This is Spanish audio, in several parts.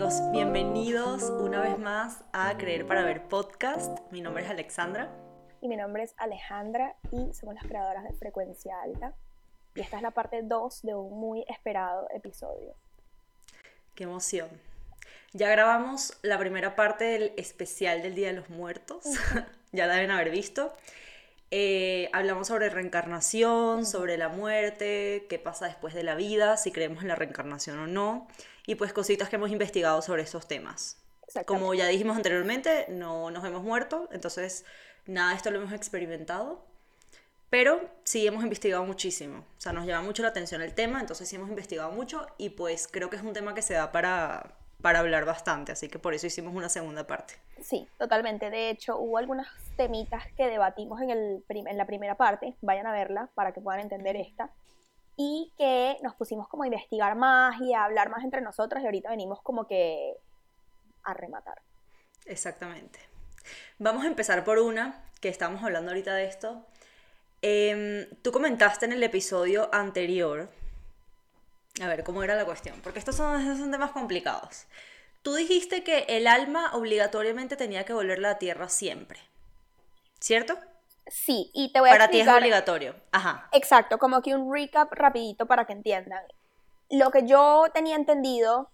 amigos, bienvenidos una vez más a Creer para Ver podcast. Mi nombre es Alexandra. Y mi nombre es Alejandra y somos las creadoras de Frecuencia Alta. Y esta es la parte 2 de un muy esperado episodio. Qué emoción. Ya grabamos la primera parte del especial del Día de los Muertos. ya la deben haber visto. Eh, hablamos sobre reencarnación, sobre la muerte, qué pasa después de la vida, si creemos en la reencarnación o no y pues cositas que hemos investigado sobre estos temas. Como ya dijimos anteriormente, no nos hemos muerto, entonces nada de esto lo hemos experimentado, pero sí hemos investigado muchísimo. O sea, nos llama mucho la atención el tema, entonces sí hemos investigado mucho y pues creo que es un tema que se da para, para hablar bastante, así que por eso hicimos una segunda parte. Sí, totalmente. De hecho, hubo algunas temitas que debatimos en, el en la primera parte, vayan a verla para que puedan entender esta y que nos pusimos como a investigar más y a hablar más entre nosotros y ahorita venimos como que a rematar. Exactamente. Vamos a empezar por una, que estamos hablando ahorita de esto. Em, tú comentaste en el episodio anterior, a ver, ¿cómo era la cuestión? Porque estos son, estos son temas complicados. Tú dijiste que el alma obligatoriamente tenía que volver a la tierra siempre, ¿cierto? Sí, y te voy a Para ti es obligatorio. Ajá. Exacto, como que un recap rapidito para que entiendan. Lo que yo tenía entendido,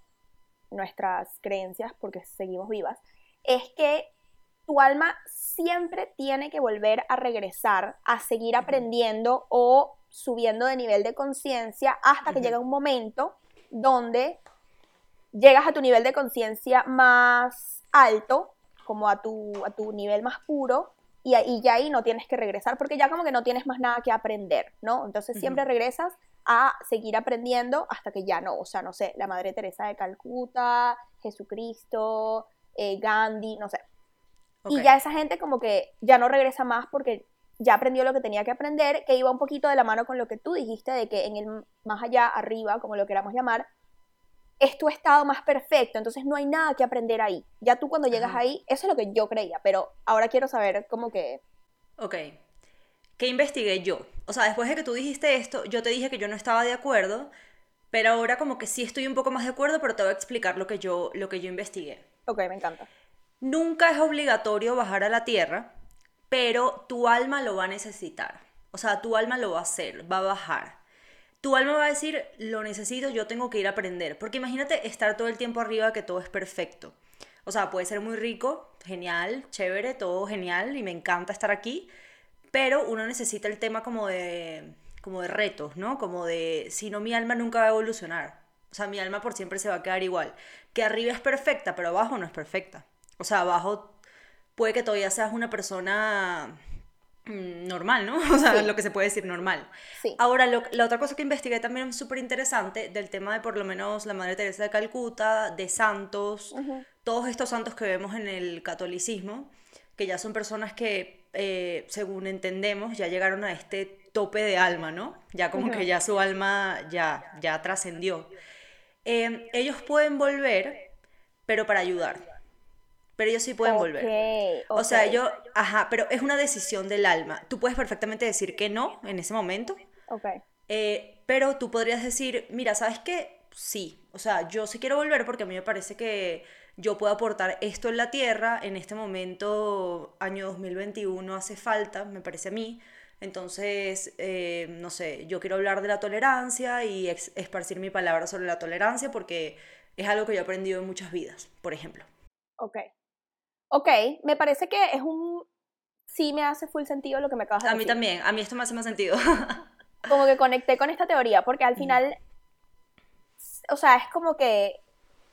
nuestras creencias, porque seguimos vivas, es que tu alma siempre tiene que volver a regresar, a seguir aprendiendo o subiendo de nivel de conciencia hasta que llega un momento donde llegas a tu nivel de conciencia más alto, como a tu, a tu nivel más puro, y, ya ahí no tienes que regresar porque ya como que no tienes más nada que aprender, ¿no? Entonces siempre regresas a seguir aprendiendo hasta que ya no, o sea, no sé, la Madre Teresa de Calcuta, Jesucristo, eh, Gandhi, no sé. Y ya esa gente como que ya no regresa más porque ya aprendió lo que tenía que aprender, que iba un poquito de la mano con lo que tú dijiste de que en el más allá, arriba, como lo queramos llamar, es tu estado más perfecto, entonces no hay nada que aprender ahí. Ya tú cuando llegas ahí, eso es lo que yo creía, pero ahora quiero saber cómo que... Ok, ¿qué investigué yo? O sea, después de que tú dijiste esto, yo te dije que yo no estaba de acuerdo, pero ahora como que sí estoy un poco más de acuerdo, pero te voy a explicar lo que yo, lo que yo investigué. Ok, me encanta. Nunca es obligatorio bajar a la tierra, pero tu alma lo va a necesitar. O sea, tu alma lo va a hacer, va a bajar tu alma va a decir, lo necesito, yo tengo que ir a aprender. Porque imagínate estar todo el tiempo arriba que todo es perfecto. O sea, puede ser muy rico, genial, chévere, todo genial y me encanta estar aquí, pero uno necesita el tema como de, como de retos, ¿no? Como de, si no, mi alma nunca va a evolucionar. O sea, mi alma por siempre se va a quedar igual. Que arriba es perfecta, pero abajo no es perfecta. O sea, abajo puede que todavía seas una persona Mm, normal, ¿no? O sea, lo que se puede decir normal. Sí. Ahora, la otra cosa que investigué también es súper interesante del tema de por lo menos la Madre Teresa de Calcuta, de santos, todos estos santos que vemos en el catolicismo, que ya son personas que, eh, según entendemos, ya llegaron a este tope de alma, ¿no? Ya como que ya su alma ya, ya trascendió. Eh, ellos pueden volver, pero para ayudar pero ellos sí pueden volver. O sea, yo, ajá, pero es una decisión del alma. Tú puedes perfectamente decir que no en ese momento. Ok. Eh, pero tú podrías decir, mira, ¿sabes qué? Sí. O sea, yo sí quiero volver porque a mí me parece que yo puedo aportar esto en la Tierra. En este momento, año 2021, hace falta, me parece a mí. Entonces, eh, no sé, yo quiero hablar de la tolerancia y esparcir mi palabra sobre la tolerancia porque es algo que yo he aprendido en muchas vidas, por ejemplo. Ok. Ok, me parece que es un... Sí me hace full sentido lo que me acabas de decir. A mí también, a mí esto me hace más sentido. como que conecté con esta teoría, porque al final, o sea, es como que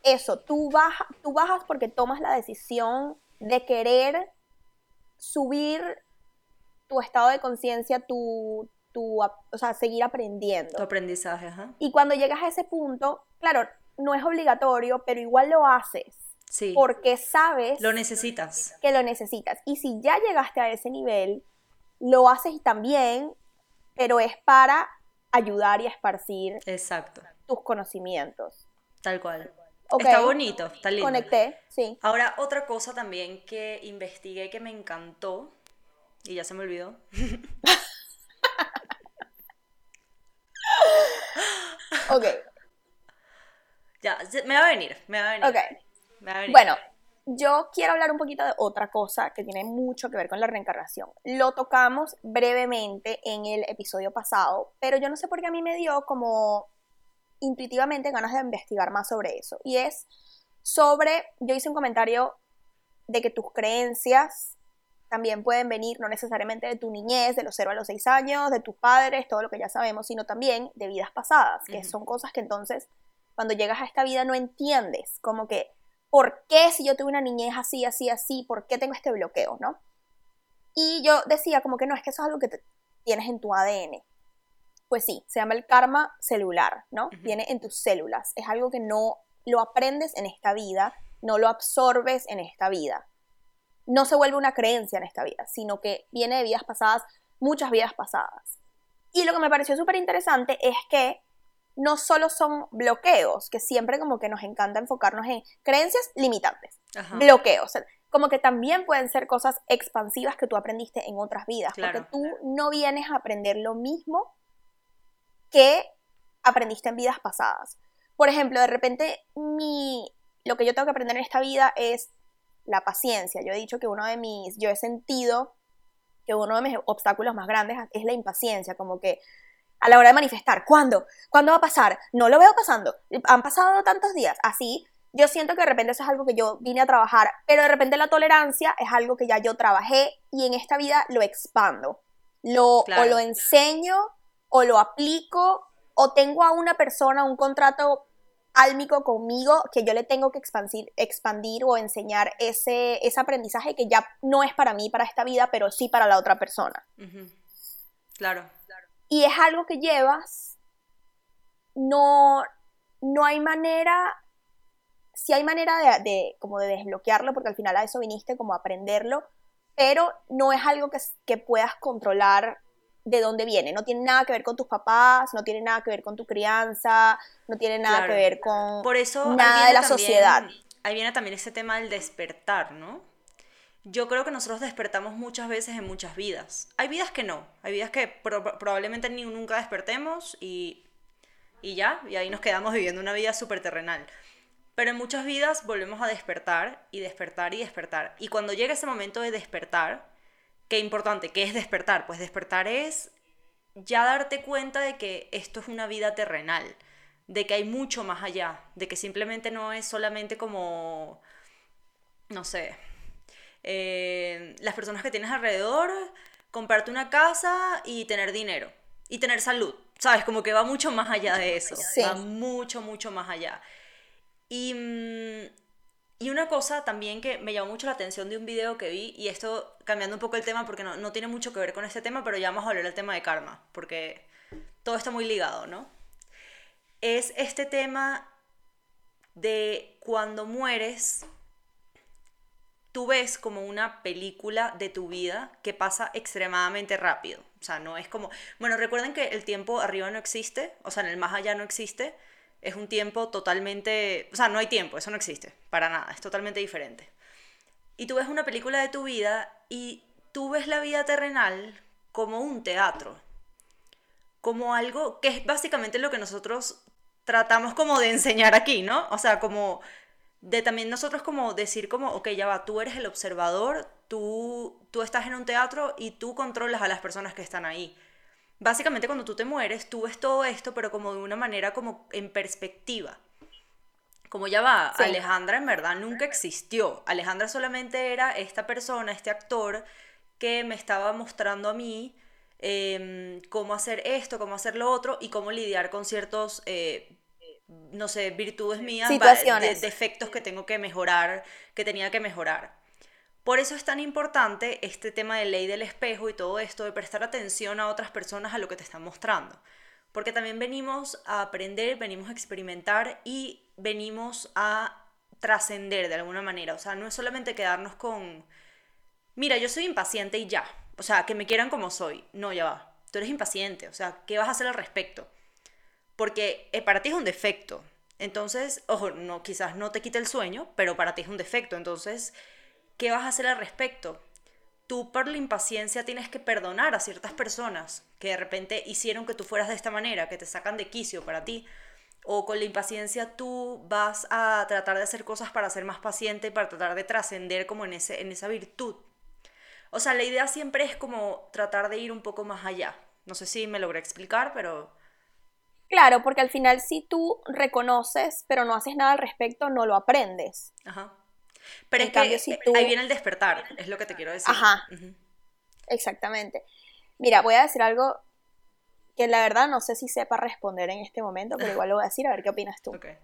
eso, tú, baja, tú bajas porque tomas la decisión de querer subir tu estado de conciencia, tu, tu, o sea, seguir aprendiendo. Tu aprendizaje, ajá. Y cuando llegas a ese punto, claro, no es obligatorio, pero igual lo haces. Porque sabes. Lo necesitas. Que lo necesitas. Y si ya llegaste a ese nivel, lo haces también, pero es para ayudar y esparcir. Exacto. Tus conocimientos. Tal cual. Está bonito, está lindo. Conecté, sí. Ahora, otra cosa también que investigué que me encantó, y ya se me olvidó. ok. Ya, me va a venir, me va a venir. Ok. Bueno, yo quiero hablar un poquito de otra cosa que tiene mucho que ver con la reencarnación. Lo tocamos brevemente en el episodio pasado, pero yo no sé por qué a mí me dio como intuitivamente ganas de investigar más sobre eso. Y es sobre, yo hice un comentario de que tus creencias también pueden venir no necesariamente de tu niñez, de los 0 a los 6 años, de tus padres, todo lo que ya sabemos, sino también de vidas pasadas, que son cosas que entonces cuando llegas a esta vida no entiendes, como que, ¿por qué si yo tuve una niñez así, así, así, por qué tengo este bloqueo, no? Y yo decía como que no, es que eso es algo que tienes en tu ADN. Pues sí, se llama el karma celular, ¿no? Viene en tus células, es algo que no lo aprendes en esta vida, no lo absorbes en esta vida no se vuelve una creencia en esta vida, sino que viene de vidas pasadas, muchas vidas pasadas. Y lo que me pareció súper interesante es que no solo son bloqueos, que siempre como que nos encanta enfocarnos en creencias limitantes, bloqueos, como que también pueden ser cosas expansivas que tú aprendiste en otras vidas, porque tú no vienes a aprender lo mismo que aprendiste en vidas pasadas. Por ejemplo, de repente mi, lo que yo tengo que aprender en esta vida es la paciencia. Yo he dicho que uno de mis, yo he sentido que uno de mis obstáculos más grandes es la impaciencia, como que a la hora de manifestar, ¿cuándo? ¿Cuándo va a pasar? No lo veo pasando. Han pasado tantos días. Así, yo siento que de repente eso es algo que yo vine a trabajar, pero de repente la tolerancia es algo que ya yo trabajé y en esta vida lo expando. Lo, O lo enseño, o lo aplico, o tengo a una persona un contrato álmico conmigo que yo le tengo que expandir, expandir o enseñar ese, ese aprendizaje que ya no es para mí, para esta vida, pero sí para la otra persona. Claro. Y es algo que llevas, no, no hay manera, sí hay manera de, de, como de desbloquearlo, porque al final a eso viniste como a aprenderlo, pero no es algo que, que puedas controlar de dónde viene. No tiene nada que ver con tus papás, no tiene nada que ver con tu crianza, no tiene nada que ver con Por eso nada de la sociedad. Ahí viene también ese tema del despertar, ¿no? Yo creo que nosotros despertamos muchas veces en muchas vidas. Hay vidas que no, hay vidas que probablemente ni nunca despertemos y, y ya, y ahí nos quedamos viviendo una vida súper terrenal. Pero en muchas vidas volvemos a despertar y despertar y despertar. Y cuando llega ese momento de despertar, qué importante, ¿qué es despertar? Pues despertar es ya darte cuenta de que esto es una vida terrenal, de que hay mucho más allá, de que simplemente no es solamente como, no sé, eh, las personas que tienes alrededor, comprarte una casa y tener dinero y tener salud, ¿sabes? Como que va mucho más allá de eso, va mucho, mucho más allá. Y, mm, y una cosa también que me llamó mucho la atención de un video que vi, y esto cambiando un poco el tema porque no, no tiene mucho que ver con este tema, pero ya vamos a hablar del tema de karma, porque todo está muy ligado, ¿no? Es este tema de cuando mueres, tú ves como una película de tu vida que pasa extremadamente rápido. O sea, no es como... Bueno, recuerden que el tiempo arriba no existe, o sea, en el más allá no existe es un tiempo totalmente, o sea, no hay tiempo, eso no existe, para nada, es totalmente diferente. Y tú ves una película de tu vida y tú ves la vida terrenal como un teatro, como algo que es básicamente lo que nosotros tratamos como de enseñar aquí, ¿no? O sea, como de también nosotros como decir como, ok, ya va, tú eres el observador, tú, tú estás en un teatro y tú controlas a las personas que están ahí básicamente cuando tú te mueres, tú ves todo esto, pero como de una manera como en perspectiva. Como ya va, Alejandra en verdad nunca existió. Alejandra solamente era esta persona, este actor, que me estaba mostrando a mí em, cómo hacer esto, cómo hacer lo otro y cómo lidiar con ciertos, eh, no sé, virtudes mías, defectos que tengo que mejorar, que tenía que mejorar. Por eso es tan importante este tema de ley del espejo y todo esto, de prestar atención a otras personas a lo que te están mostrando. Porque también venimos a aprender, venimos a experimentar y venimos a trascender de alguna manera. O sea, no es solamente quedarnos con, mira, yo soy impaciente y ya. O sea, que me quieran como soy. No, ya va. Tú eres impaciente. O sea, ¿qué vas a hacer al respecto? Porque eh, para ti es un defecto. Entonces, ojo, no, quizás no te quite el sueño, pero para ti es un defecto. Entonces, ¿Qué vas a hacer al respecto? Tú por la impaciencia tienes que perdonar a ciertas personas que de repente hicieron que tú fueras de esta manera, que te sacan de quicio para ti. o con la impaciencia tú vas a tratar de hacer cosas para ser más paciente, para tratar de trascender como en, ese, en esa virtud. O sea, la idea siempre es como tratar de ir un poco más allá. No sé si me logré explicar, pero... Claro, porque al final si tú reconoces, pero no haces nada al respecto, no lo aprendes. Ajá. Pero es que ahí viene el despertar, es lo que te quiero decir. Ajá. Exactamente. Mira, voy a decir algo que la verdad no sé si sepa responder en este momento, pero igual lo voy a decir a ver qué opinas tú. Okay.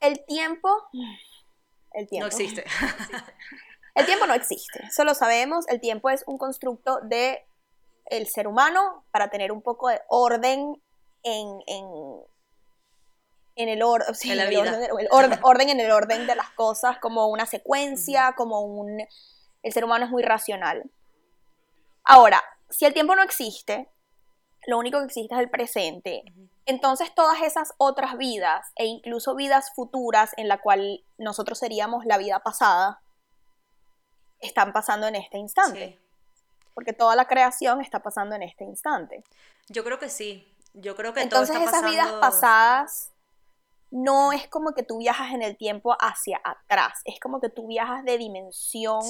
El tiempo... El tiempo. No existe. El tiempo no existe, eso lo sabemos. El tiempo es un constructo de el ser humano para tener un poco de orden en, en, en el, orden, orden, en el orden de las cosas, como una secuencia, como un... El ser humano es muy racional. Ahora, si el tiempo no existe, lo único que existe es el presente. Entonces todas esas otras vidas e incluso vidas futuras en la cual nosotros seríamos la vida pasada, están pasando en este instante. Porque toda la creación está pasando en este instante. Yo creo que sí. Yo creo que Entonces todo está esas vidas pasadas no es como que tú viajas en el tiempo hacia atrás, es como que tú viajas de dimensión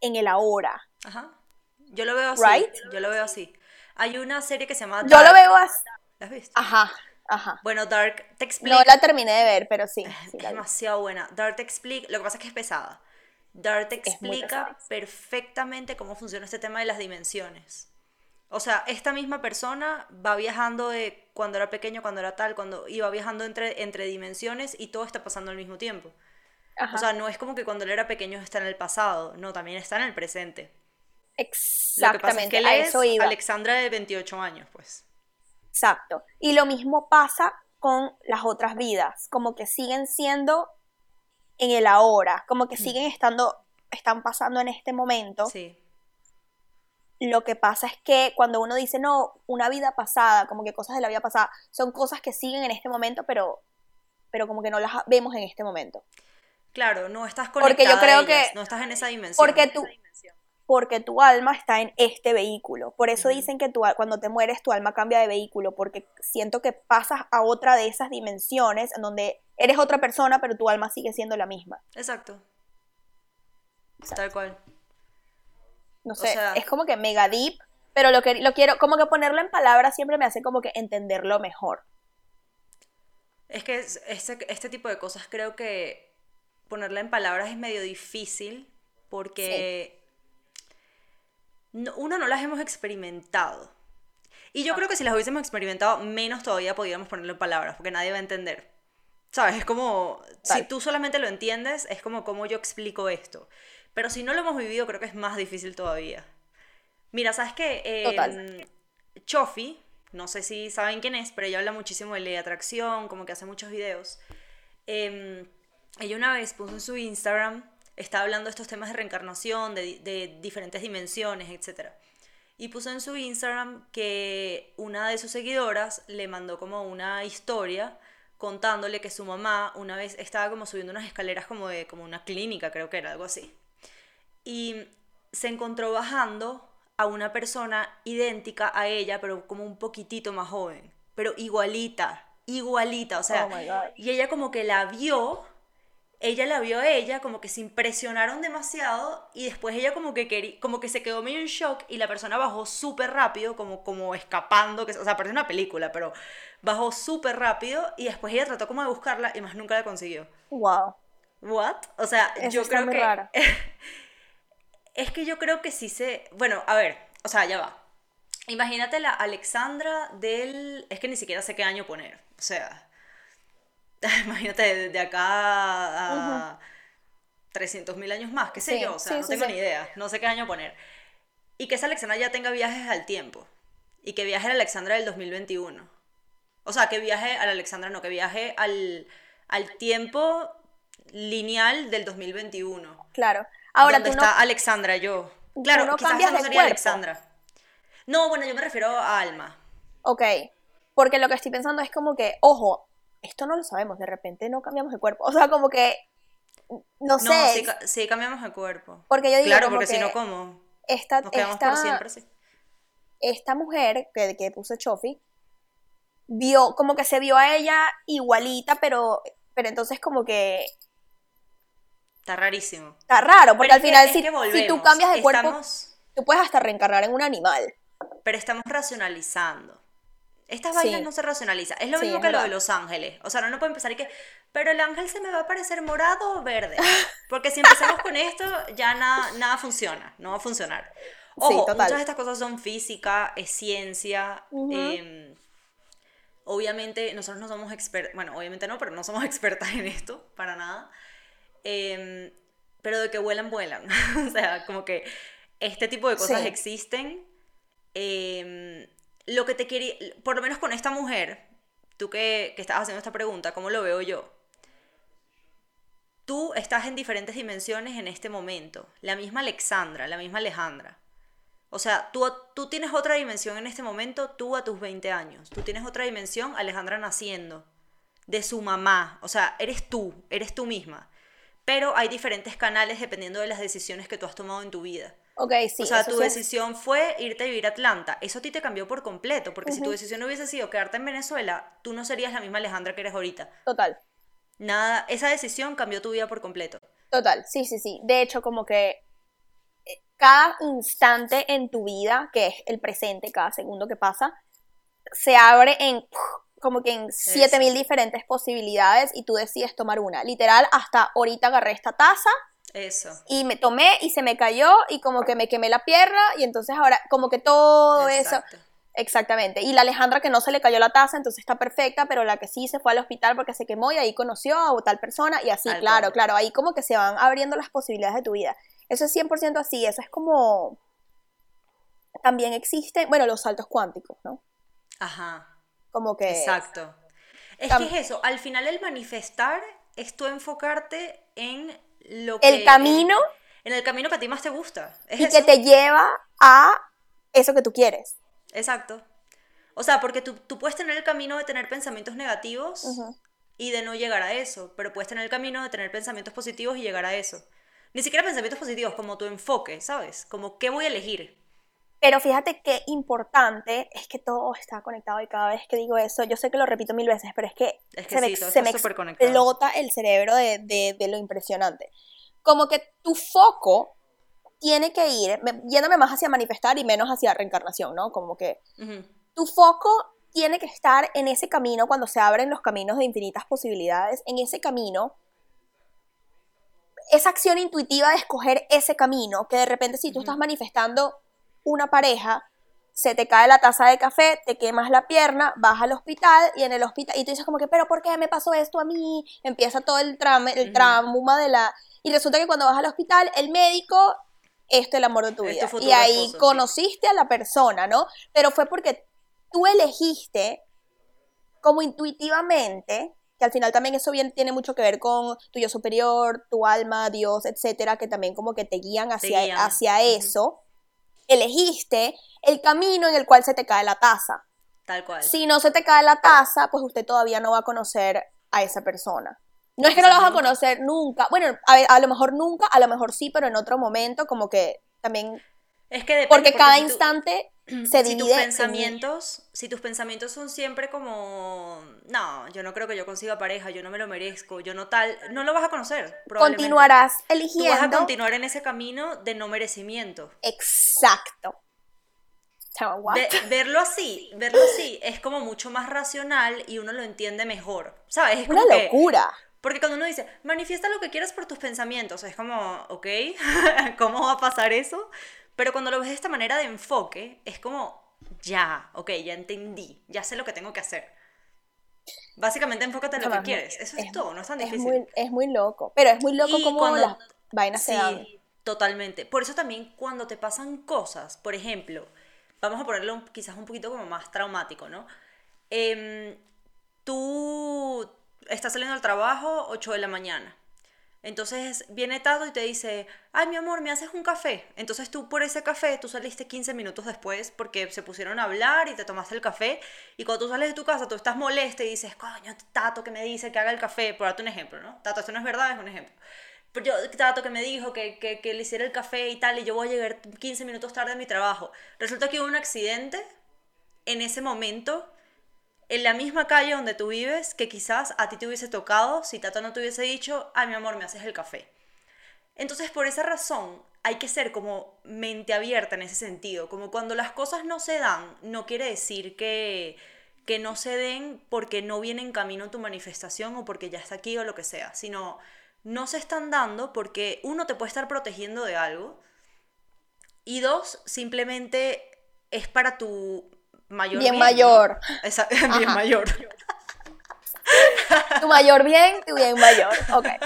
en el ahora. Ajá. Yo lo veo así. Yo lo veo así. Hay una serie que se llama Dark. Yo lo veo así. ¿La has visto? Ajá. Ajá. Bueno, Dark te explica. No la terminé de ver, pero sí. es demasiado buena. Dark te explica. Lo que pasa es que es pesada. Dark te explica perfectamente cómo funciona este tema de las dimensiones. O sea, esta misma persona va viajando de cuando era pequeño, cuando era tal, cuando iba viajando entre, entre dimensiones y todo está pasando al mismo tiempo. O sea, no es como que cuando él era pequeño está en el pasado, no, también está en el presente. Exactamente, Lo que es eso iba. Alexandra de 28 años, pues. Exacto. Y lo mismo pasa con las otras vidas, como que siguen siendo en el ahora, como que mm. siguen estando, están pasando en este momento. Sí. Lo que pasa es que cuando uno dice, no, una vida pasada, como que cosas de la vida pasada, son cosas que siguen en este momento, pero, pero como que no las vemos en este momento. Claro, no estás conectada porque yo creo que no estás en esa dimensión. Porque tú, porque tu alma está en este vehículo. Por eso dicen que tu, cuando te mueres tu alma cambia de vehículo, porque siento que pasas a otra de esas dimensiones en donde eres otra persona, pero tu alma sigue siendo la misma. Exacto. Tal cual. No sé, es como que mega deep, pero lo que lo quiero, como que ponerlo en palabras siempre me hace como que entenderlo mejor. Es que este, este tipo de cosas creo que ponerla en palabras es medio difícil porque uno no las hemos experimentado. Y yo creo que si las hubiésemos experimentado, menos todavía podríamos ponerlo en palabras, porque nadie va a entender. ¿Sabes? Es como, si tú solamente lo entiendes, es como cómo yo explico esto. Pero si no lo hemos vivido, creo que es más difícil todavía. Mira, ¿sabes qué? Eh, Chofi, no sé si saben quién es, pero ella habla muchísimo de ley de atracción, como que hace muchos videos. Em, ella una vez puso en su Instagram está hablando de estos temas de reencarnación, de, diferentes dimensiones, etc. Y puso en su Instagram que una de sus seguidoras le mandó como una historia contándole que su mamá una vez estaba como subiendo unas escaleras como de como una clínica, creo que era algo así. Y se encontró bajando a una persona idéntica a ella, pero como un poquitito más joven, pero igualita, igualita, o sea, oh y ella como que la vio ella la vio a ella, como que se impresionaron demasiado y después ella como que como que se quedó medio en shock y la persona bajó súper rápido, como, como escapando, que, o sea, parece una película, pero bajó súper rápido y después ella trató como de buscarla y más nunca la consiguió. Wow. What? O sea, yo creo que... es que yo creo que sí se... Bueno, a ver, o sea, ya va. Imagínate la Alexandra del... Es que ni siquiera sé qué año poner. O sea, imagínate, de acá a 300.000 años más, qué sé yo, o sea, no tengo ni idea, no sé qué año poner. Y que esa Alexandra ya tenga viajes al tiempo, y que viaje a la Alexandra del 2021. O sea, que viaje a la Alexandra, no, que viaje al, al tiempo lineal del 2021. Claro. Ahora donde está Alexandra yo. Claro, no quizás no sería Alexandra. No, bueno, yo me refiero a Alma. Ok. Porque lo que estoy pensando es como que, ojo, esto no lo sabemos, de repente no cambiamos de cuerpo. O sea, como que, no sé. No, sí, cambiamos de cuerpo. Porque yo digo Claro, porque si no, ¿cómo? Esta, Nos quedamos por siempre, sí. Esta mujer que, que puso Chofi, vio, como que se vio a ella igualita, pero, pero entonces como que Está rarísimo. está raro, porque Pero al que- final si, si tú cambias de cuerpo, tú puedes hasta reencarnar en un animal. pero estamos racionalizando. Estas Sí. vainas no se racionalizan. Es lo Sí, mismo es que lo de. Los Ángeles. O sea, no, no puede empezar y que, pero el ángel se me va a parecer morado o verde. Porque si empezamos con esto, ya nada, nada funciona. No va a funcionar. Sí, Ojo, total. muchas de estas cosas son física, es ciencia. Ujú. em, obviamente, nosotros no somos expertos. Bueno, obviamente no, pero no somos expertas en esto, para nada. Em, pero de que vuelan, vuelan. o sea, como que este tipo de cosas Sí. existen. Em, lo que te quería, por lo menos con esta mujer, tú que, que estabas haciendo esta pregunta, ¿cómo lo veo yo? Tú estás en diferentes dimensiones en este momento. La misma Alexandra, la misma Alejandra. O sea, tú, tú tienes otra dimensión en este momento, tú a tus 20 años. Tú tienes otra dimensión, Alejandra naciendo, de su mamá. O sea, eres tú, eres tú misma. Pero hay diferentes canales dependiendo de las decisiones que tú has tomado en tu vida. Ok, sí. o sea, tu sí decisión fue irte a vivir a Atlanta. Eso a ti te cambió por completo, porque si tu decisión hubiese sido quedarte en Venezuela, tú no serías la misma Alejandra que eres ahorita. Total. Nada, esa decisión cambió tu vida por completo. Total, sí, sí, sí. De hecho, como que eh, cada instante en tu vida, que es el presente, cada segundo que pasa, se abre en como que en 7000 diferentes posibilidades y tú decides tomar una. Literal, hasta ahorita agarré esta taza Eso. y me tomé y se me cayó y como que me quemé la pierna y entonces ahora como que todo eso Exacto. Exactamente. Y la Alejandra que no se le cayó la taza, entonces está perfecta, pero la que sí se fue al hospital porque se quemó y ahí conoció a tal persona y así, claro, cual. claro, ahí como que se van abriendo las posibilidades de tu vida. Eso es 100% así, eso es como... También existe, bueno, los saltos cuánticos, ¿no? Ajá. Como que... Exacto. Es Tam- que es eso, al final el manifestar es tú enfocarte en lo que... El camino En, el camino que a ti más te gusta. Es y eso. que te lleva a eso que tú quieres. Exacto. O sea, porque tú, tú puedes tener el camino de tener pensamientos negativos y de no llegar a eso, pero puedes tener el camino de tener pensamientos positivos y llegar a eso. Ni siquiera pensamientos positivos, como tu enfoque, ¿sabes? Como qué voy a elegir. Pero fíjate qué importante es que todo está conectado y cada vez que digo eso, yo sé que lo repito mil veces, pero es que, Es que se me, sí, todo se me explota el cerebro de, de- de lo impresionante. Como que tu foco tiene que ir, me- yéndome más hacia manifestar y menos hacia reencarnación, ¿no? Como que Ujú. tu foco tiene que estar en ese camino cuando se abren los caminos de infinitas posibilidades, en ese camino, esa acción intuitiva de escoger ese camino, que de repente si tú estás manifestando una pareja, se te cae la taza de café, te quemas la pierna, vas al hospital y en el hospital, y tú dices como que, pero ¿por qué me pasó esto a mí? Empieza todo el, trame, el trauma de la... Y resulta que cuando vas al hospital, el médico, esto es el amor de tu vida. Y ahí esposo, sí. conociste a la persona, ¿no? Pero fue porque tú elegiste como intuitivamente, que al final también eso bien tiene mucho que ver con tu yo superior, tu alma, Dios, etcétera, que también como que te guían hacia, guían. hacia eso, elegiste el camino en el cual se te cae la taza. Tal cual. Si no se te cae la taza, pues usted todavía no va a conocer a esa persona. No es que no la vas a conocer nunca. Bueno, a, lo mejor nunca, a lo mejor sí, pero en otro momento, como que también. Es que depende, Porque cada si tú- instante se si tus en- pensamientos, si tus pensamientos son siempre como, no, yo no creo que yo consiga pareja, yo no me lo merezco, yo no tal, no lo vas a conocer. probablemente. continuarás Tú vas a eligiendo. continuar en ese camino de no merecimiento. Exacto. Ve- verlo así, verlo así es como mucho más racional y uno lo entiende mejor, ¿sabes? Es Una como que- locura. porque cuando uno dice, manifiesta lo que quieras por tus pensamientos, es como, ok, ¿cómo va a pasar eso? Pero cuando lo ves de esta manera de enfoque, es como, ya, ok, ya entendí, ya sé lo que tengo que hacer. Básicamente enfócate en lo que quieres, eso es, todo, no es tan es difícil. muy, es muy loco. Pero es muy loco Y como cuando- las vainas se dan. Sí, totalmente. Por eso también cuando te pasan cosas, por ejemplo, vamos a ponerlo quizás un poquito como más traumático, ¿no? Em, tú estás saliendo del trabajo 8 de la mañana. Entonces viene Tato y te dice, ay mi amor, ¿me haces un café? Entonces tú por ese café, tú saliste 15 minutos después porque se pusieron a hablar y te tomaste el café y cuando tú sales de tu casa tú estás molesta y dices, coño, Tato que me dice que haga el café, por darte un ejemplo, ¿no? Tato, esto no es verdad, es un ejemplo. Pero yo, Tato que me dijo que, que, que le hiciera el café y tal y yo voy a llegar 15 minutos tarde a mi trabajo. Resulta que hubo un accidente en ese momento en la misma calle donde tú vives que quizás a ti te hubiese tocado si Tata no te hubiese dicho, ay mi amor, me haces el café. Entonces, por esa razón, hay que ser como mente abierta en ese sentido, como cuando las cosas no se dan, no quiere decir que, que no se den porque no viene en camino tu manifestación o porque ya está aquí o lo que sea, sino no se están dando porque uno te puede estar protegiendo de algo y dos, simplemente es para tu mayor bien. mayor. bien mayor. tu mayor bien, tu bien mayor. Ok.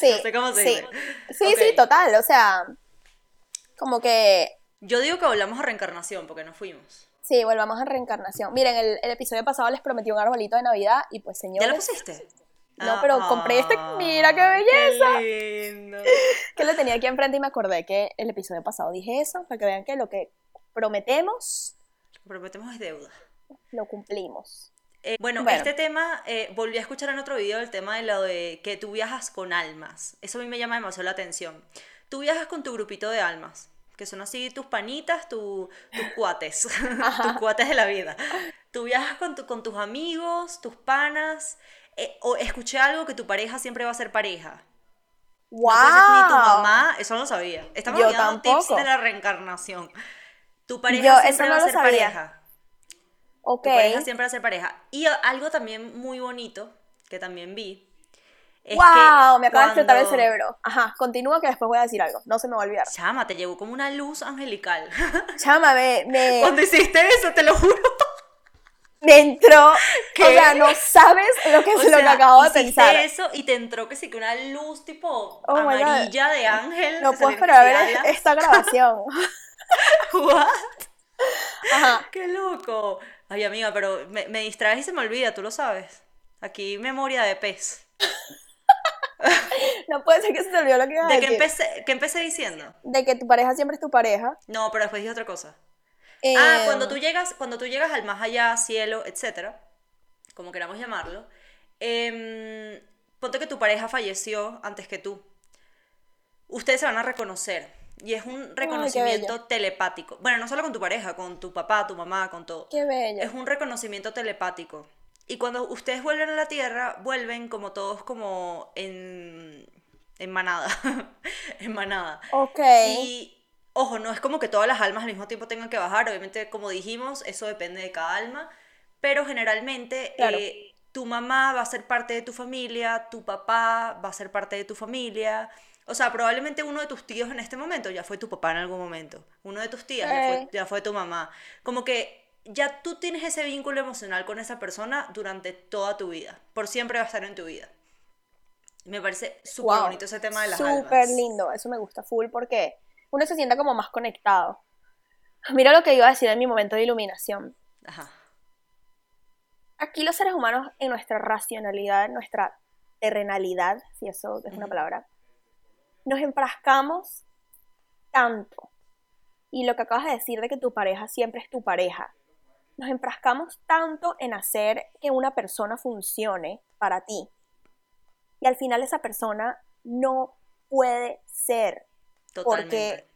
Sí. sí. Sí, sí, total. O sea, como que. Yo digo que volvamos a reencarnación porque no fuimos. Sí, volvamos a reencarnación. Miren, el, el episodio pasado les prometí un arbolito de Navidad y pues señores. ¿Ya lo pusiste? No, pero compré este. Mira qué belleza. Qué lindo. que lo tenía aquí enfrente y me acordé que el episodio pasado dije eso, para que vean que lo que prometemos. Prometemos es deuda. Lo cumplimos. Eh, bueno, este tema, eh, volví a escuchar en otro video el tema de lo de que tú viajas con almas. Eso a mí me llama demasiado la atención. Tú viajas con tu grupito de almas, que son así tus panitas, tus cuates, tus cuates de la vida. Tú viajas con, con tus amigos, tus panas, eh, o escuché algo que tu pareja siempre va a ser pareja. ¡Wow! ni tu mamá, eso no lo sabía. Estamos dando tips de la reencarnación. Tu pareja siempre va a ser pareja. Ok. Tu pareja siempre va a ser pareja. Y algo también muy bonito, que también vi, es ¡Wow! me acaba de explotar el cerebro. Ajá, continúa que después voy a decir algo. No se me va a olvidar. Chama, te llevó como una luz angelical. Chama, me, me... Cuando hiciste eso, te lo juro me entró, o sea, no sabes lo que es lo que acabo de pensar. eso y te entró que sí que una luz tipo oh amarilla de ángel. No puedo esperar a ver esta grabación. What? Ajá. Qué loco. Ay, amiga, pero me, me distraes y se me olvida, tú lo sabes. Aquí memoria de pez. no puede ser que se te olvidó lo que iba a ¿De decir. qué empecé, qué empecé diciendo? De que tu pareja siempre es tu pareja. No, pero después dije otra cosa ah, cuando em, tú, llegas, cuando tú llegas al más allá, cielo, etcétera, como queramos llamarlo, eh, ponte que tu pareja falleció antes que tú. Ustedes se van a reconocer. Y es un reconocimiento telepático. Bueno, no solo con tu pareja, con tu papá, tu mamá, con todo. Qué bello. Es un reconocimiento telepático. Y cuando ustedes vuelven a la Tierra, vuelven como todos como en, en manada. en manada. Ok. Y Ojo, no es como que todas las almas al mismo tiempo tengan que bajar, obviamente como dijimos, eso depende de cada alma, pero generalmente eh, tu mamá va a ser parte de tu familia, tu papá va a ser parte de tu familia, o sea, probablemente uno de tus tíos en este momento ya fue tu papá en algún momento, uno de tus tías ya, fue, ya fue tu mamá, como que ya tú tienes ese vínculo emocional con esa persona durante toda tu vida, por siempre va a estar en tu vida. Me parece súper bonito ese tema de las almas. Súper lindo, eso me gusta full porque uno se sienta como más conectado. Mira lo que iba a decir en mi momento de iluminación. Ajá. Aquí los seres humanos, en nuestra racionalidad, en nuestra terrenalidad, si eso es una palabra, nos enfrascamos tanto. Y lo que acabas de decir de que tu pareja siempre es tu pareja. Nos enfrascamos tanto en hacer que una persona funcione para ti. Y al final esa persona no puede ser porque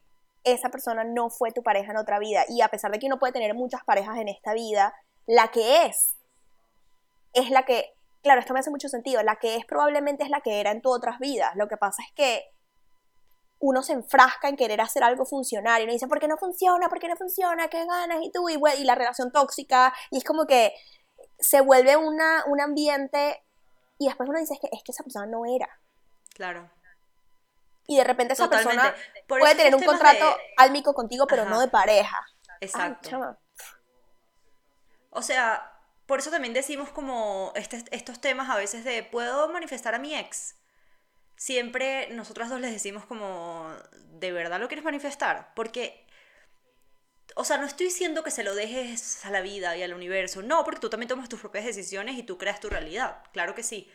esa persona no fue tu pareja en otra vida. Y a pesar de que uno puede tener muchas parejas en esta vida, la que es, es la que, claro, esto me hace mucho sentido, la que es probablemente es la que era en tu otras vidas. Lo que pasa es que uno se enfrasca en querer hacer algo funcional y uno dice, ¿por qué no funciona? ¿Por qué no funciona? ¿Qué ganas? Y tú, y, y la relación tóxica, y es como que se vuelve una, un ambiente y después uno dice, es que, es que esa persona no era. Claro y de repente esa persona puede tener un contrato álmico contigo, pero no de pareja. Exacto. o sea, por eso también decimos como este, estos temas a veces de, ¿puedo manifestar a mi ex? Siempre nosotras dos les decimos como, ¿de verdad lo quieres manifestar? Porque, o sea, no estoy diciendo que se lo dejes a la vida y al universo, no, porque tú también tomas tus propias decisiones y tú creas tu realidad, claro que sí.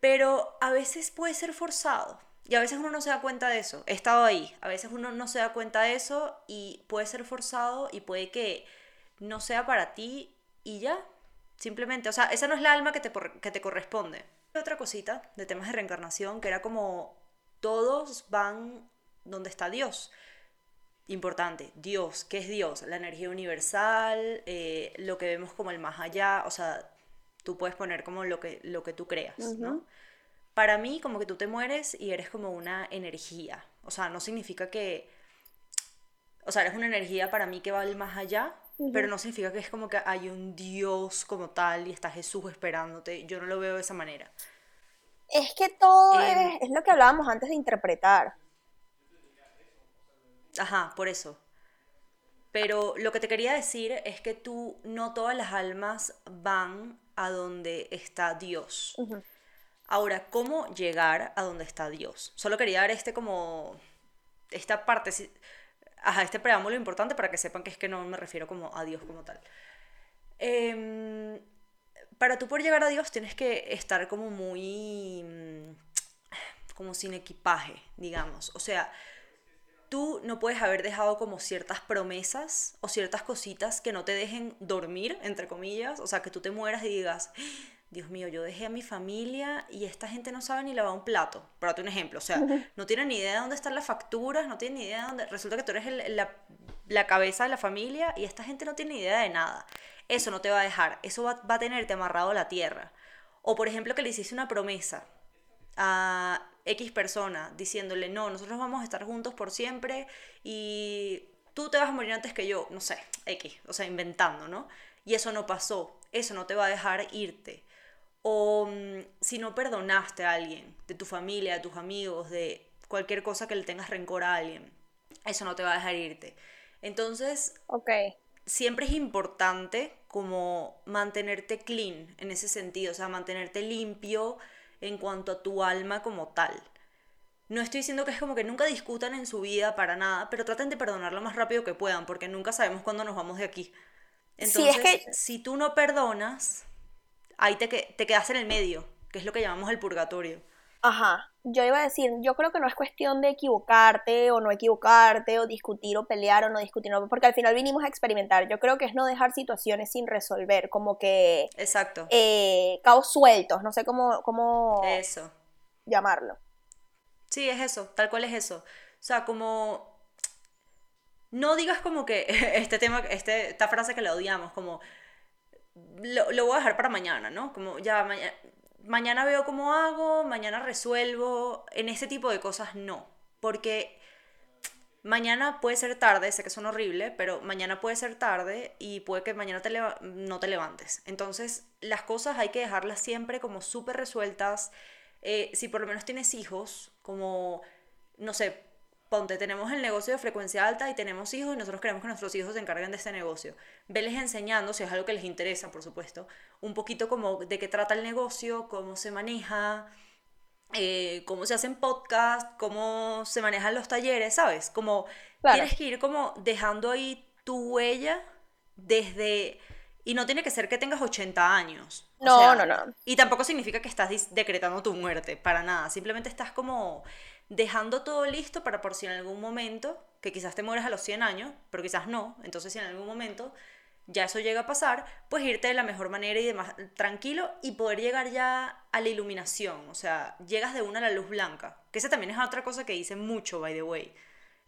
Pero a veces puede ser forzado. Y a veces uno no se da cuenta de eso. He estado ahí. A veces uno no se da cuenta de eso y puede ser forzado y puede que no sea para ti y ya. Simplemente, o sea, esa no es la alma que te, que te corresponde. Otra cosita de temas de reencarnación que era como todos van donde está Dios. importante, Dios, ¿qué es Dios? La energía universal, eh, lo que vemos como el más allá, o sea, tú puedes poner como lo que, lo que tú creas, ¿no? Para mí, como que tú te mueres y eres como una energía, o sea, no significa que, o sea, eres una energía para mí que va al más allá, pero no significa que es como que hay un Dios como tal y está Jesús esperándote, yo no lo veo de esa manera. Es que todo em, es, es lo que hablábamos antes de interpretar. Ajá, por eso. Pero lo que te quería decir es que tú, no todas las almas van a donde está Dios. Ahora, ¿cómo llegar a donde está Dios? Solo quería dar este como, esta parte, ajá, este preámbulo importante para que sepan que es que no me refiero como a Dios como tal. Em, para tú poder llegar a Dios tienes que estar como muy, mm, como sin equipaje, digamos. O sea, tú no puedes haber dejado como ciertas promesas o ciertas cositas que no te dejen dormir, entre comillas, o sea, que tú te mueras y digas, Dios mío, yo dejé a mi familia y esta gente no sabe ni lavar un plato. Para darte un ejemplo, o sea, no tienen ni idea de dónde están las facturas, no tienen ni idea de dónde... Resulta que tú eres la, la, cabeza de la familia y esta gente no tiene ni idea de nada. Eso no te va a dejar, eso va, va a tenerte amarrado a la tierra. O por ejemplo que le hiciste una promesa a X persona diciéndole, no, nosotros vamos a estar juntos por siempre y tú te vas a morir antes que yo, no sé, X, o sea, inventando, ¿no? Y eso no pasó, eso no te va a dejar irte. O mm, si no perdonaste a alguien, de tu familia, de tus amigos, de cualquier cosa que le tengas rencor a alguien, eso no te va a dejar irte. Entonces, okay. siempre es importante como mantenerte clean en ese sentido, o sea, mantenerte limpio en cuanto a tu alma como tal. No estoy diciendo que es como que nunca discutan en su vida para nada, pero traten de perdonar lo más rápido que puedan, porque nunca sabemos cuándo nos vamos de aquí. Entonces, si tú no perdonas, ahí te, te quedas en el medio, que es lo que llamamos el purgatorio. Ajá, yo iba a decir, yo creo que no es cuestión de equivocarte o no equivocarte o discutir o pelear o no discutir, porque al final vinimos a experimentar. Yo creo que es no dejar situaciones sin resolver, como que... Exacto. Eh, cabos sueltos, no sé cómo, cómo eso. llamarlo. Sí, es eso, tal cual es eso. O sea, como... No digas como que este tema, este, esta frase que la odiamos, como... Lo, lo voy a dejar para mañana, ¿no? Como ya mañana mañana veo cómo hago, mañana resuelvo, en ese tipo de cosas no, porque mañana puede ser tarde, sé que son horrible, pero mañana puede ser tarde y puede que mañana te no te levantes. Entonces, las cosas hay que dejarlas siempre como súper resueltas. Eh, si por lo menos tienes hijos, como, no sé, ponte, tenemos el negocio de frecuencia alta y tenemos hijos y nosotros queremos que nuestros hijos se encarguen de este negocio. Veles enseñando, si es algo que les interesa, por supuesto, un poquito como de qué trata el negocio, cómo se maneja, eh, cómo se hacen podcasts, cómo se manejan los talleres, ¿sabes? Como tienes que ir como dejando ahí tu huella desde... Y no tiene que ser que tengas 80 años. No, no, no. Y tampoco significa que estás decretando tu muerte, para nada. Simplemente estás como dejando todo listo para por si en algún momento, que quizás te mueres a los 100 años, pero quizás no, entonces si en algún momento ya eso llega a pasar, pues irte de la mejor manera y de más tranquilo y poder llegar ya a la iluminación, o sea, llegas de una a la luz blanca, que esa también es otra cosa que dicen mucho, by the way,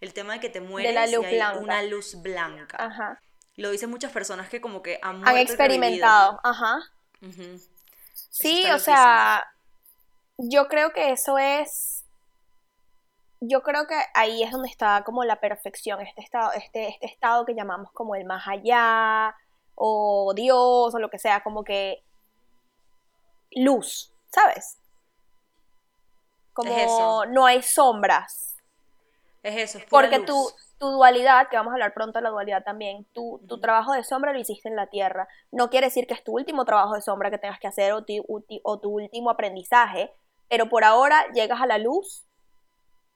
el tema de que te mueres y hay una luz blanca. Ajá. Lo dicen muchas personas que como que han, han experimentado, ajá. Sí, o sea, yo creo que eso es yo creo que ahí es donde está como la perfección, este estado, este, este estado que llamamos como el más allá, o Dios, o lo que sea, como que luz, ¿sabes? Como no hay sombras. Es eso, es Porque Tu, tu dualidad, que vamos a hablar pronto de la dualidad también, tu, tu trabajo de sombra lo hiciste en la tierra. No quiere decir que es tu último trabajo de sombra que tengas que hacer o o tu último aprendizaje, pero por ahora llegas a la luz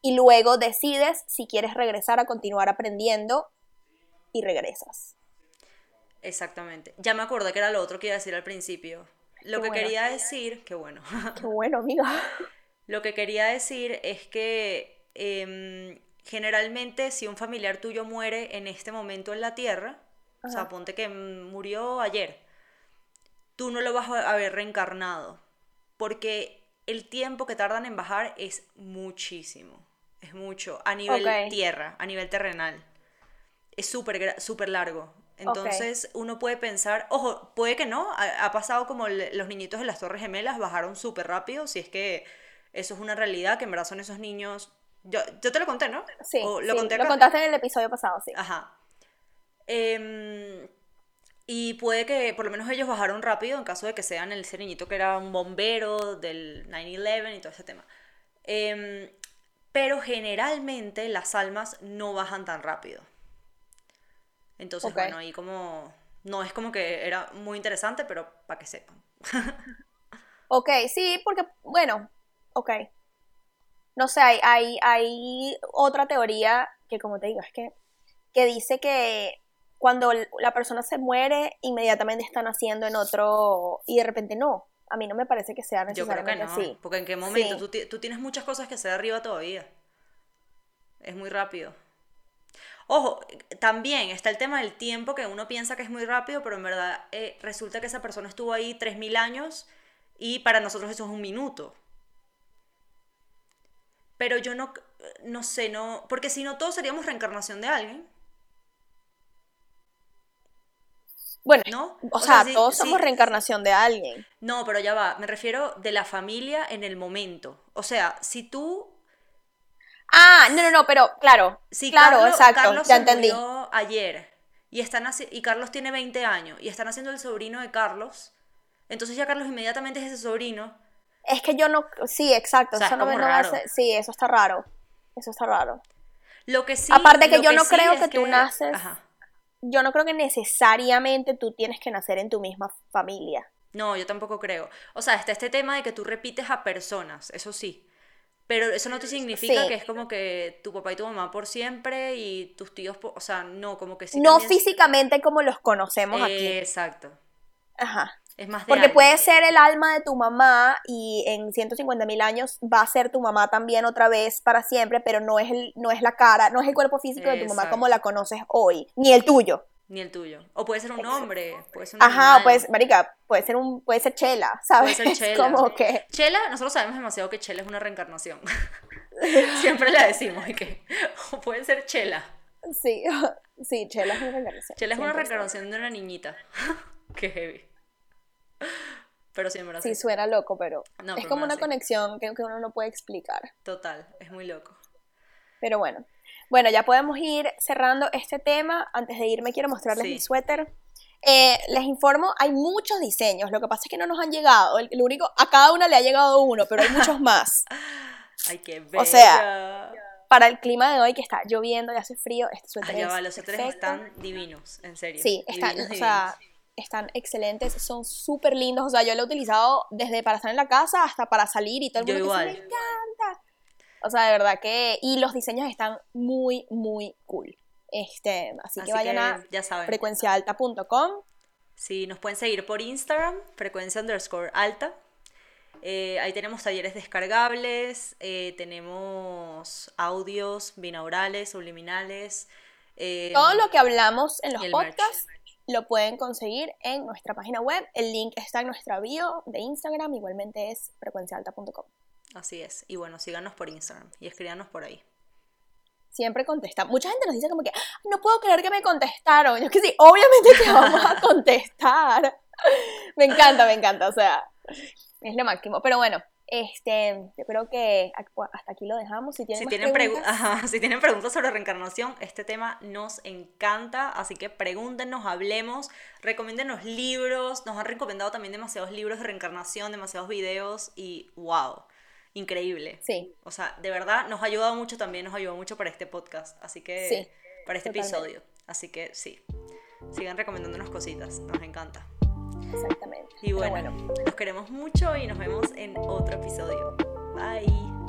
y luego decides si quieres regresar a continuar aprendiendo y regresas. Exactamente. Ya me acordé que era lo otro que iba a decir al principio. Lo que quería decir, qué bueno. Qué bueno, amiga. Lo que quería decir es que em, generalmente si un familiar tuyo muere en este momento en la tierra, o sea, ponte que murió ayer, tú no lo vas a haber reencarnado, porque el tiempo que tardan en bajar es muchísimo es mucho, a nivel tierra, a nivel terrenal. es súper súper largo. Entonces uno puede pensar, ojo, puede que no, ha, ha pasado como los niñitos de las Torres Gemelas bajaron súper rápido, si es que eso es una realidad, que en verdad son esos niños... Yo, yo te lo conté, ¿no? Sí, ¿O lo sí, conté lo contaste en el episodio pasado, sí. Ajá. Em, y puede que por lo menos ellos bajaron rápido en caso de que sean el ese niñito que era un bombero del 9-11 y todo ese tema. Em, pero generalmente las almas no bajan tan rápido. Entonces, bueno, ahí como... No es como que era muy interesante, pero para que sepan. Ok, sí, porque, bueno, ok. No sé, hay, hay, hay otra teoría que, como te digo, es que, que dice que cuando la persona se muere, inmediatamente están haciendo en otro, y de repente no. A mí no me parece que sea Yo creo que necesariamente no, así. porque en qué momento Sí. tú, ti- tú tienes muchas cosas que hacer arriba todavía. Es muy rápido. Ojo, también está el tema del tiempo que uno piensa que es muy rápido, pero en verdad eh, resulta que esa persona estuvo ahí 3.000 años y para nosotros eso es un minuto. Pero yo no, no sé, no, porque si no todos seríamos reencarnación de alguien, Bueno, ¿no? o, sea, sí- todos sí- somos reencarnación de alguien. No, pero ya va, me refiero de la familia en el momento. O sea, si tú Ah, no, no, no, pero claro, Si claro, Carlos, exacto, Carlos ya se entendí. murió ayer y, están y Carlos tiene 20 años y están haciendo el sobrino de Carlos, entonces ya Carlos inmediatamente es ese sobrino. Es que yo no, sí, exacto, O sea, eso es no me, no hace- sí, eso está raro, eso está raro. Lo que sí. Aparte que yo no sí creo que tú naces- Ajá. Yo no creo que necesariamente tú tienes que nacer en tu misma familia. No, yo tampoco creo. O sea, está este tema de que tú repites a personas, eso sí. Pero eso no te significa Sí. que es como que tu papá y tu mamá por siempre y tus tíos, po- o sea, no, como que sí. no también- físicamente como los conocemos aquí. Exacto. Ajá. Es más de Porque alma. puede ser el alma de tu mamá y en 150 mil años va a ser tu mamá también otra vez para siempre, pero no es, el, no es la cara, no es el cuerpo físico de tu mamá como la conoces hoy, ni el tuyo. Ni el tuyo. O puede ser un Exacto. hombre, puede ser un Ajá, pues, marica, puede ser un, puede ser Chela, ¿sabes? Puede ser Chela. Como que, Chela, nosotros sabemos demasiado que Chela es una reencarnación. Siempre la decimos, y que o puede ser Chela. sí, sí, Chela es una reencarnación. Chela es una 100%. reencarnación de una niñita. Qué heavy. Pero sí, en verdad. Sí, sí. suena loco, pero No, es pero como una sí. conexión que, que uno no puede explicar. Total, es muy loco. Pero bueno. Bueno, ya podemos ir cerrando este tema. Antes de irme quiero mostrarles Sí. mi suéter. Eh, les informo, hay muchos diseños. Lo que pasa es que no nos han llegado. El, lo único, a cada una le ha llegado uno, pero hay muchos más. Ay, qué O sea. Para el clima de hoy que está lloviendo y hace frío, este suéter Ay, ya es va, los suéteres están divinos, en serio. Sí, están, Divinos, o sea, están excelentes, son súper lindos. O sea, yo lo he utilizado desde para estar en la casa hasta para salir y todo el Yo mundo sí, igual. me encanta. O sea, de verdad que. Y los diseños están muy, muy cool. Este, así, que vayan que a frecuenciaalta.com. Sí, nos pueden seguir por Instagram, frecuencia underscore alta. Eh, ahí tenemos talleres descargables, eh, tenemos audios binaurales, subliminales. eh, Todo lo que hablamos en los el merch. Lo pueden conseguir en nuestra página web. El link está en nuestra bio de Instagram. Igualmente es frecuenciaalta.com. Así es. Y bueno, síganos por Instagram y escríbanos por ahí. siempre contesta. Mucha gente nos dice como que, "Ah, no puedo creer que me contestaron. Yo que sí, obviamente te vamos a contestar. me encanta, me encanta, o sea, es lo máximo. Pero bueno, este, yo creo que hasta aquí lo dejamos. Si tienen, Si pregu- preguntas, Ajá, si tienen preguntas sobre reencarnación, este tema nos encanta, así que pregúntenos, hablemos, recomiéndenos libros, nos han recomendado también demasiados libros de reencarnación, demasiados videos y wow, increíble. sí, O sea, de verdad nos ha ayudado mucho también, nos ayudó mucho para este podcast, así que Sí, para este totalmente. episodio. Así que sí, sigan recomendándonos cositas, nos encanta. Exactamente. Y Pero bueno, nos queremos mucho y nos vemos en otro episodio. Bye.